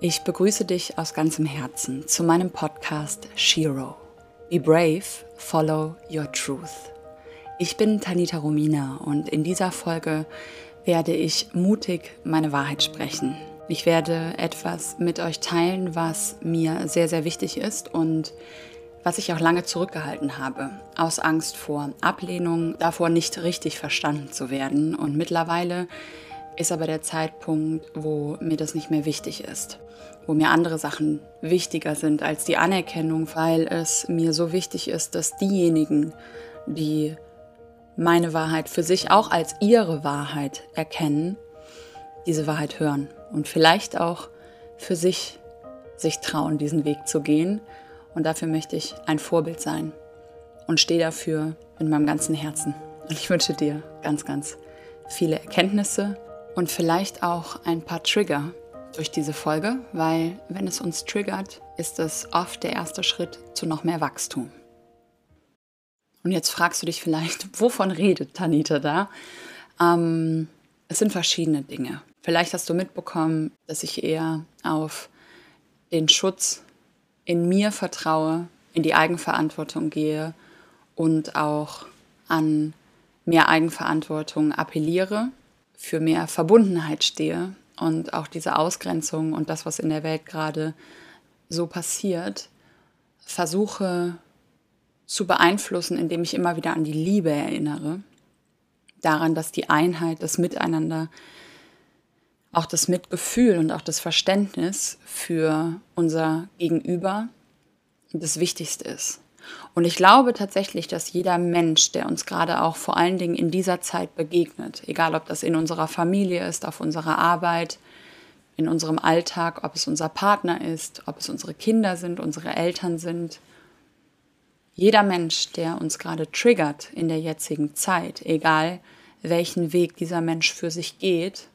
Ich begrüße dich aus ganzem Herzen zu meinem Podcast Shiro. Be brave, follow your truth. Ich bin Tanita Romina und in dieser Folge werde ich mutig meine Wahrheit sprechen. Ich werde etwas mit euch teilen, was mir sehr, sehr wichtig ist und was ich auch lange zurückgehalten habe, aus Angst vor Ablehnung, davor nicht richtig verstanden zu werden. Und mittlerweile ist aber der Zeitpunkt, wo mir das nicht mehr wichtig ist, wo mir andere Sachen wichtiger sind als die Anerkennung, weil es mir so wichtig ist, dass diejenigen, die meine Wahrheit für sich auch als ihre Wahrheit erkennen, diese Wahrheit hören und vielleicht auch für sich sich trauen, diesen Weg zu gehen. Und dafür möchte ich ein Vorbild sein und stehe dafür in meinem ganzen Herzen. Und ich wünsche dir ganz, ganz viele Erkenntnisse und vielleicht auch ein paar Trigger durch diese Folge, weil wenn es uns triggert, ist es oft der erste Schritt zu noch mehr Wachstum. Und jetzt fragst du dich vielleicht, wovon redet Tanita da? Ähm, es sind verschiedene Dinge. Vielleicht hast du mitbekommen, dass ich eher auf den Schutz in mir vertraue, in die Eigenverantwortung gehe und auch an mehr Eigenverantwortung appelliere für mehr Verbundenheit stehe und auch diese Ausgrenzung und das, was in der Welt gerade so passiert, versuche zu beeinflussen, indem ich immer wieder an die Liebe erinnere, daran, dass die Einheit, das Miteinander, auch das Mitgefühl und auch das Verständnis für unser Gegenüber das Wichtigste ist. Und ich glaube tatsächlich, dass jeder Mensch, der uns gerade auch vor allen Dingen in dieser Zeit begegnet, egal ob das in unserer Familie ist, auf unserer Arbeit, in unserem Alltag, ob es unser Partner ist, ob es unsere Kinder sind, unsere Eltern sind, jeder Mensch, der uns gerade triggert in der jetzigen Zeit, egal welchen Weg dieser Mensch für sich geht,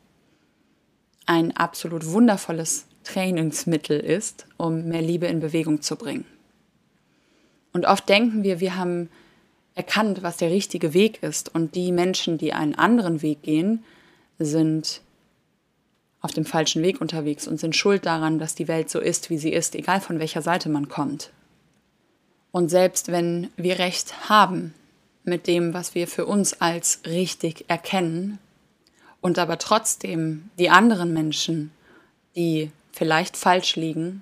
ein absolut wundervolles Trainingsmittel ist, um mehr Liebe in Bewegung zu bringen. Und oft denken wir, wir haben erkannt, was der richtige Weg ist. Und die Menschen, die einen anderen Weg gehen, sind auf dem falschen Weg unterwegs und sind schuld daran, dass die Welt so ist, wie sie ist, egal von welcher Seite man kommt. Und selbst wenn wir recht haben mit dem, was wir für uns als richtig erkennen, und aber trotzdem die anderen Menschen, die vielleicht falsch liegen,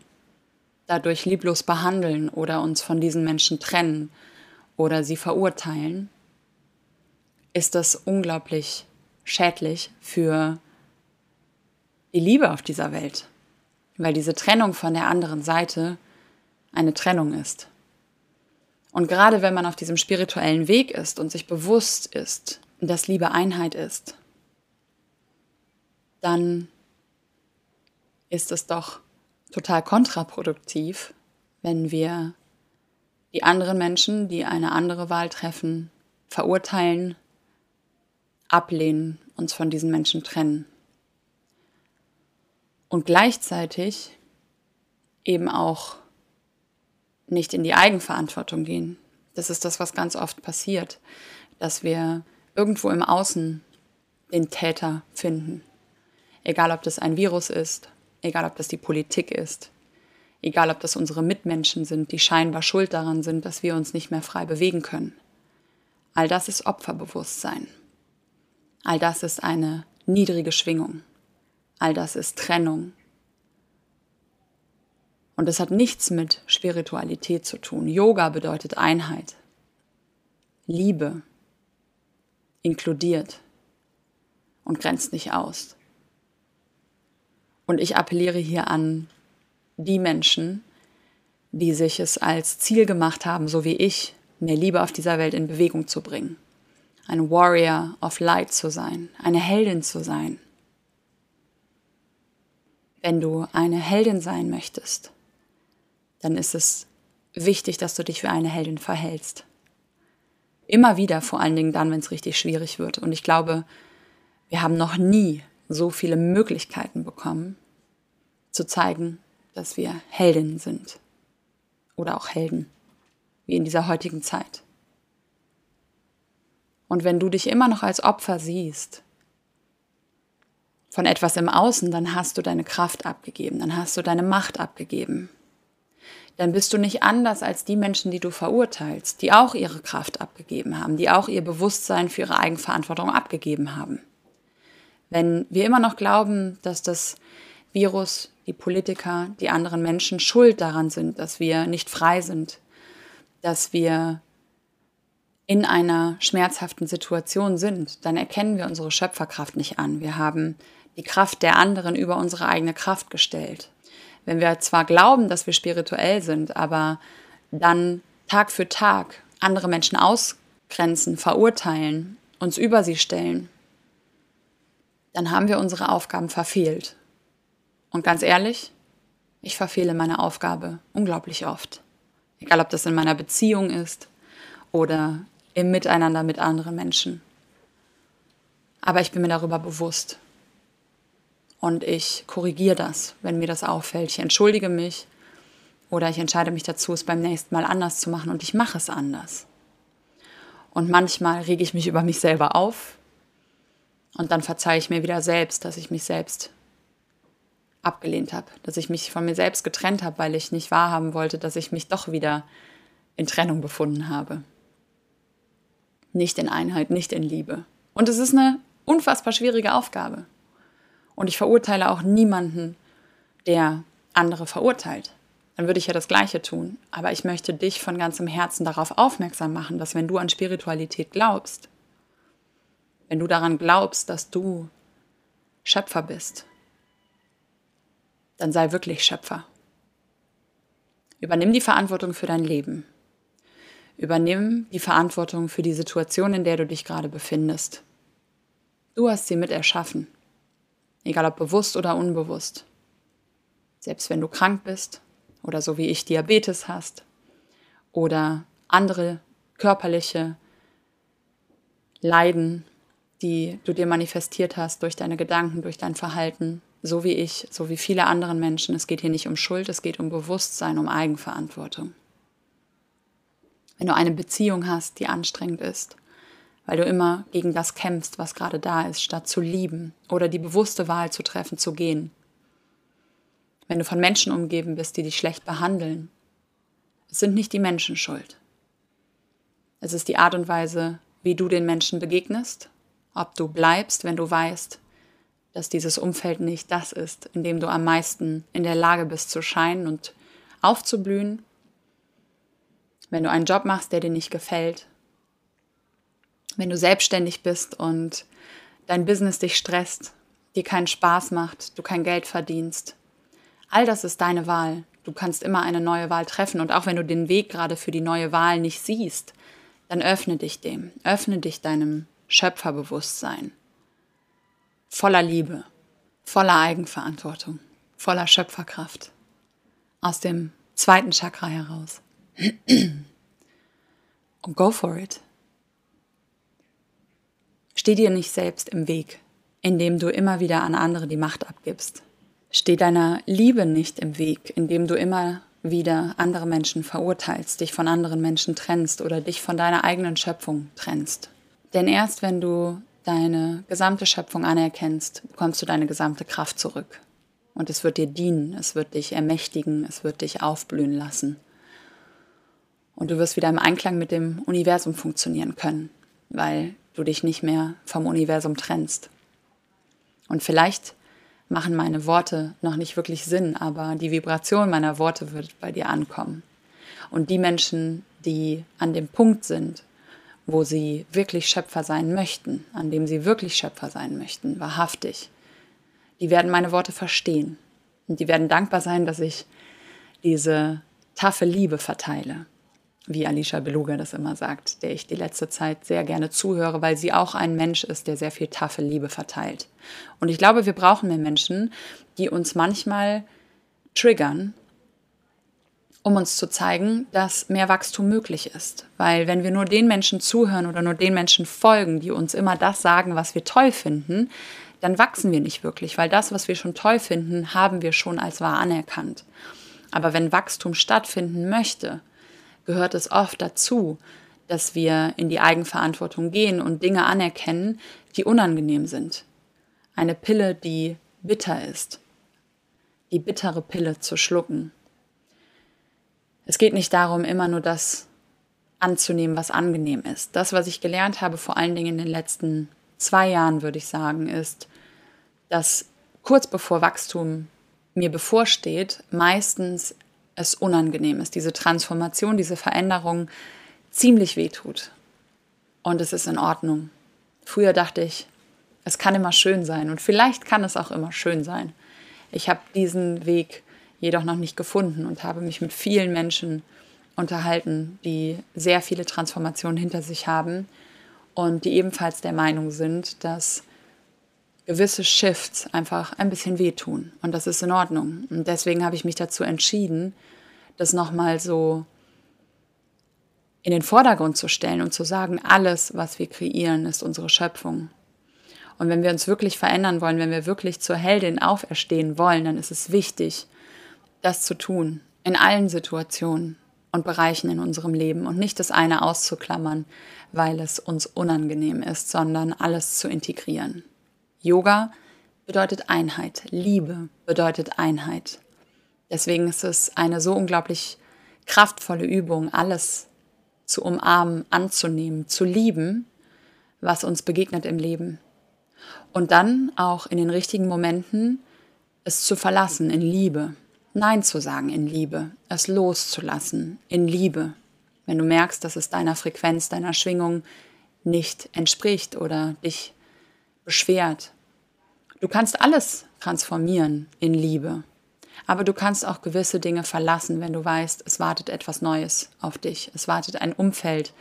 dadurch lieblos behandeln oder uns von diesen Menschen trennen oder sie verurteilen, ist das unglaublich schädlich für die Liebe auf dieser Welt, weil diese Trennung von der anderen Seite eine Trennung ist. Und gerade wenn man auf diesem spirituellen Weg ist und sich bewusst ist, dass Liebe Einheit ist, dann ist es doch total kontraproduktiv, wenn wir die anderen Menschen, die eine andere Wahl treffen, verurteilen, ablehnen, uns von diesen Menschen trennen. Und gleichzeitig eben auch nicht in die Eigenverantwortung gehen. Das ist das, was ganz oft passiert, dass wir irgendwo im Außen den Täter finden. Egal, ob das ein Virus ist, egal ob das die Politik ist, egal ob das unsere Mitmenschen sind, die scheinbar schuld daran sind, dass wir uns nicht mehr frei bewegen können. All das ist Opferbewusstsein. All das ist eine niedrige Schwingung. All das ist Trennung. Und es hat nichts mit Spiritualität zu tun. Yoga bedeutet Einheit, Liebe, inkludiert und grenzt nicht aus. Und ich appelliere hier an die Menschen, die sich es als Ziel gemacht haben, so wie ich, mehr Liebe auf dieser Welt in Bewegung zu bringen. Ein Warrior of Light zu sein, eine Heldin zu sein. Wenn du eine Heldin sein möchtest, dann ist es wichtig, dass du dich für eine Heldin verhältst. Immer wieder, vor allen Dingen dann, wenn es richtig schwierig wird. Und ich glaube, wir haben noch nie so viele Möglichkeiten bekommen, zu zeigen, dass wir Heldinnen sind oder auch Helden, wie in dieser heutigen Zeit. Und wenn du dich immer noch als Opfer siehst, von etwas im Außen, dann hast du deine Kraft abgegeben, dann hast du deine Macht abgegeben. Dann bist du nicht anders als die Menschen, die du verurteilst, die auch ihre Kraft abgegeben haben, die auch ihr Bewusstsein für ihre Eigenverantwortung abgegeben haben. Wenn wir immer noch glauben, dass das Virus, die Politiker, die anderen Menschen schuld daran sind, dass wir nicht frei sind, dass wir in einer schmerzhaften Situation sind, dann erkennen wir unsere Schöpferkraft nicht an. Wir haben die Kraft der anderen über unsere eigene Kraft gestellt. Wenn wir zwar glauben, dass wir spirituell sind, aber dann Tag für Tag andere Menschen ausgrenzen, verurteilen, uns über sie stellen, dann haben wir unsere Aufgaben verfehlt. Und ganz ehrlich, ich verfehle meine Aufgabe unglaublich oft. Egal, ob das in meiner Beziehung ist oder im Miteinander mit anderen Menschen. Aber ich bin mir darüber bewusst und ich korrigiere das, wenn mir das auffällt. Ich entschuldige mich oder ich entscheide mich dazu, es beim nächsten Mal anders zu machen und ich mache es anders. Und manchmal rege ich mich über mich selber auf und dann verzeihe ich mir wieder selbst, dass ich mich selbst abgelehnt habe, dass ich mich von mir selbst getrennt habe, weil ich nicht wahrhaben wollte, dass ich mich doch wieder in Trennung befunden habe. Nicht in Einheit, nicht in Liebe. Und es ist eine unfassbar schwierige Aufgabe. Und ich verurteile auch niemanden, der andere verurteilt. Dann würde ich ja das Gleiche tun. Aber ich möchte dich von ganzem Herzen darauf aufmerksam machen, dass wenn du an Spiritualität glaubst, wenn du daran glaubst, dass du Schöpfer bist, dann sei wirklich Schöpfer. Übernimm die Verantwortung für dein Leben. Übernimm die Verantwortung für die Situation, in der du dich gerade befindest. Du hast sie mit erschaffen egal ob bewusst oder unbewusst. Selbst wenn du krank bist oder so wie ich Diabetes hast oder andere körperliche Leiden, die du dir manifestiert hast durch deine Gedanken, durch dein Verhalten, so wie ich, so wie viele andere Menschen. Es geht hier nicht um Schuld, es geht um Bewusstsein, um Eigenverantwortung. Wenn du eine Beziehung hast, die anstrengend ist, weil du immer gegen das kämpfst, was gerade da ist, statt zu lieben oder die bewusste Wahl zu treffen, zu gehen. Wenn du von Menschen umgeben bist, die dich schlecht behandeln, es sind nicht die Menschen schuld. Es ist die Art und Weise, wie du den Menschen begegnest, ob du bleibst, wenn du weißt, dass dieses Umfeld nicht das ist, in dem du am meisten in der Lage bist zu scheinen und aufzublühen. Wenn du einen Job machst, der dir nicht gefällt, wenn du selbstständig bist und dein Business dich stresst, dir keinen Spaß macht, du kein Geld verdienst. All das ist deine Wahl. Du kannst immer eine neue Wahl treffen und auch wenn du den Weg gerade für die neue Wahl nicht siehst, dann öffne dich dem, öffne dich deinem Schöpferbewusstsein. Voller Liebe, voller Eigenverantwortung, voller Schöpferkraft. Aus dem zweiten Chakra heraus. Und go for it. Steh dir nicht selbst im Weg, indem du immer wieder an andere die Macht abgibst. Steh deiner Liebe nicht im Weg, indem du immer wieder andere Menschen verurteilst, dich von anderen Menschen trennst oder dich von deiner eigenen Schöpfung trennst. Denn erst wenn du deine gesamte Schöpfung anerkennst, bekommst du deine gesamte Kraft zurück. Und es wird dir dienen, es wird dich ermächtigen, es wird dich aufblühen lassen. Und du wirst wieder im Einklang mit dem Universum funktionieren können, weil du dich nicht mehr vom Universum trennst. Und vielleicht machen meine Worte noch nicht wirklich Sinn, aber die Vibration meiner Worte wird bei dir ankommen. Und die Menschen, die an dem Punkt sind, wo sie wirklich Schöpfer sein möchten, an dem sie wirklich Schöpfer sein möchten, wahrhaftig, die werden meine Worte verstehen. Und die werden dankbar sein, dass ich diese taffe Liebe verteile wie Alicia Beluga das immer sagt, der ich die letzte Zeit sehr gerne zuhöre, weil sie auch ein Mensch ist, der sehr viel taffe Liebe verteilt. Und ich glaube, wir brauchen mehr Menschen, die uns manchmal triggern, um uns zu zeigen, dass mehr Wachstum möglich ist. Weil wenn wir nur den Menschen zuhören oder nur den Menschen folgen, die uns immer das sagen, was wir toll finden, dann wachsen wir nicht wirklich, weil das, was wir schon toll finden, haben wir schon als wahr anerkannt. Aber wenn Wachstum stattfinden möchte, gehört es oft dazu, dass wir in die Eigenverantwortung gehen und Dinge anerkennen, die unangenehm sind. eine Pille, die bitter ist, die bittere Pille zu schlucken. Es geht nicht darum, immer nur das anzunehmen, was angenehm ist. Das, was ich gelernt habe, vor allen Dingen in den letzten zwei Jahren, würde ich sagen, ist, dass kurz bevor Wachstum mir bevorsteht, meistens es unangenehm ist, diese Transformation, diese Veränderung ziemlich wehtut. Und es ist in Ordnung. Früher dachte ich, es kann immer schön sein und vielleicht kann es auch immer schön sein. Ich habe diesen Weg jedoch noch nicht gefunden und habe mich mit vielen Menschen unterhalten, die sehr viele Transformationen hinter sich haben und die ebenfalls der Meinung sind, dass gewisse Shifts einfach ein bisschen wehtun und das ist in Ordnung. Und deswegen habe ich mich dazu entschieden, das nochmal so in den Vordergrund zu stellen und zu sagen, alles, was wir kreieren, ist unsere Schöpfung. Und wenn wir uns wirklich verändern wollen, wenn wir wirklich zur Heldin auferstehen wollen, dann ist es wichtig, das zu tun, in allen Situationen und Bereichen in unserem Leben und nicht das eine auszuklammern, weil es uns unangenehm ist, sondern alles zu integrieren. Yoga bedeutet Einheit, Liebe bedeutet Einheit. Deswegen ist es eine so unglaublich kraftvolle Übung, alles zu umarmen, anzunehmen, zu lieben, was uns begegnet im Leben. Und dann auch in den richtigen Momenten es zu verlassen in Liebe. Nein zu sagen in Liebe, es loszulassen in Liebe. Wenn du merkst, dass es deiner Frequenz, deiner Schwingung nicht entspricht oder dich beschwert. Du kannst alles transformieren in Liebe. Aber du kannst auch gewisse Dinge verlassen, wenn du weißt, es wartet etwas Neues auf dich. Es wartet ein Umfeld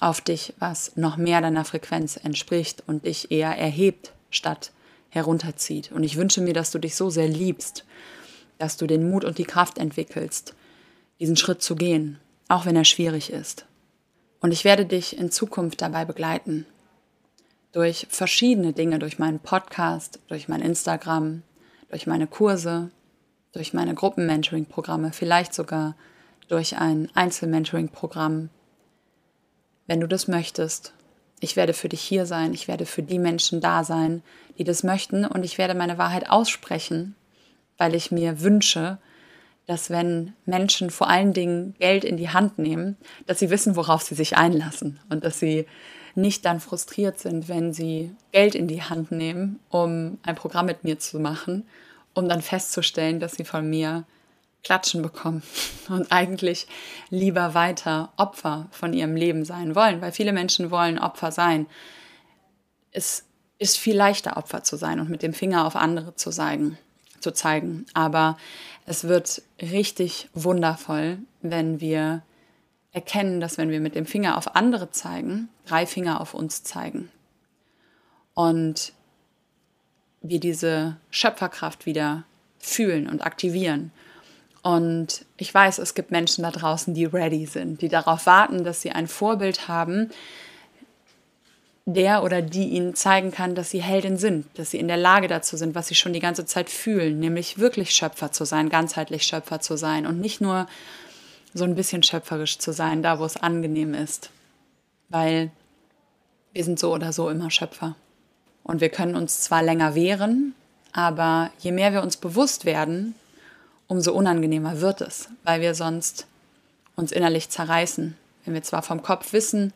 auf dich, was noch mehr deiner Frequenz entspricht und dich eher erhebt statt herunterzieht. Und ich wünsche mir, dass du dich so sehr liebst, dass du den Mut und die Kraft entwickelst, diesen Schritt zu gehen, auch wenn er schwierig ist. Und ich werde dich in Zukunft dabei begleiten. Durch verschiedene Dinge, durch meinen Podcast, durch mein Instagram, durch meine Kurse, durch meine Gruppenmentoring-Programme, vielleicht sogar durch ein Einzelmentoring-Programm. Wenn du das möchtest, ich werde für dich hier sein, ich werde für die Menschen da sein, die das möchten und ich werde meine Wahrheit aussprechen, weil ich mir wünsche, dass wenn Menschen vor allen Dingen Geld in die Hand nehmen, dass sie wissen, worauf sie sich einlassen und dass sie nicht dann frustriert sind, wenn sie Geld in die Hand nehmen, um ein Programm mit mir zu machen um dann festzustellen, dass sie von mir Klatschen bekommen und eigentlich lieber weiter Opfer von ihrem Leben sein wollen, weil viele Menschen wollen Opfer sein. Es ist viel leichter, Opfer zu sein und mit dem Finger auf andere zu zeigen, zu zeigen. Aber es wird richtig wundervoll, wenn wir erkennen, dass wenn wir mit dem Finger auf andere zeigen, drei Finger auf uns zeigen. Und wir diese Schöpferkraft wieder fühlen und aktivieren. Und ich weiß, es gibt Menschen da draußen, die ready sind, die darauf warten, dass sie ein Vorbild haben, der oder die ihnen zeigen kann, dass sie Heldin sind, dass sie in der Lage dazu sind, was sie schon die ganze Zeit fühlen, nämlich wirklich Schöpfer zu sein, ganzheitlich Schöpfer zu sein und nicht nur so ein bisschen schöpferisch zu sein, da wo es angenehm ist. Weil wir sind so oder so immer Schöpfer. Und wir können uns zwar länger wehren, aber je mehr wir uns bewusst werden, umso unangenehmer wird es, weil wir sonst uns innerlich zerreißen. Wenn wir zwar vom Kopf wissen,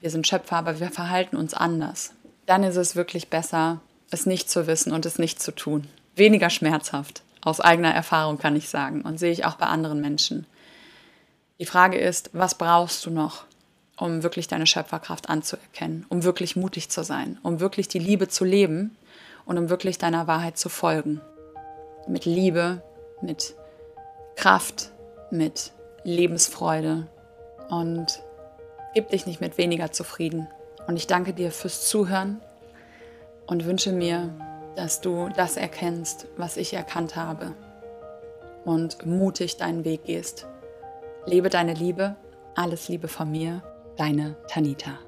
wir sind Schöpfer, aber wir verhalten uns anders. Dann ist es wirklich besser, es nicht zu wissen und es nicht zu tun. Weniger schmerzhaft. Aus eigener Erfahrung kann ich sagen und sehe ich auch bei anderen Menschen. Die Frage ist, was brauchst du noch, um wirklich deine Schöpferkraft anzuerkennen, um wirklich mutig zu sein, um wirklich die Liebe zu leben und um wirklich deiner Wahrheit zu folgen. Mit Liebe, mit Kraft, mit Lebensfreude und gib dich nicht mit weniger zufrieden. Und ich danke dir fürs Zuhören und wünsche mir, dass du das erkennst, was ich erkannt habe und mutig deinen Weg gehst. Lebe deine Liebe, alles Liebe von mir Deine Tanita.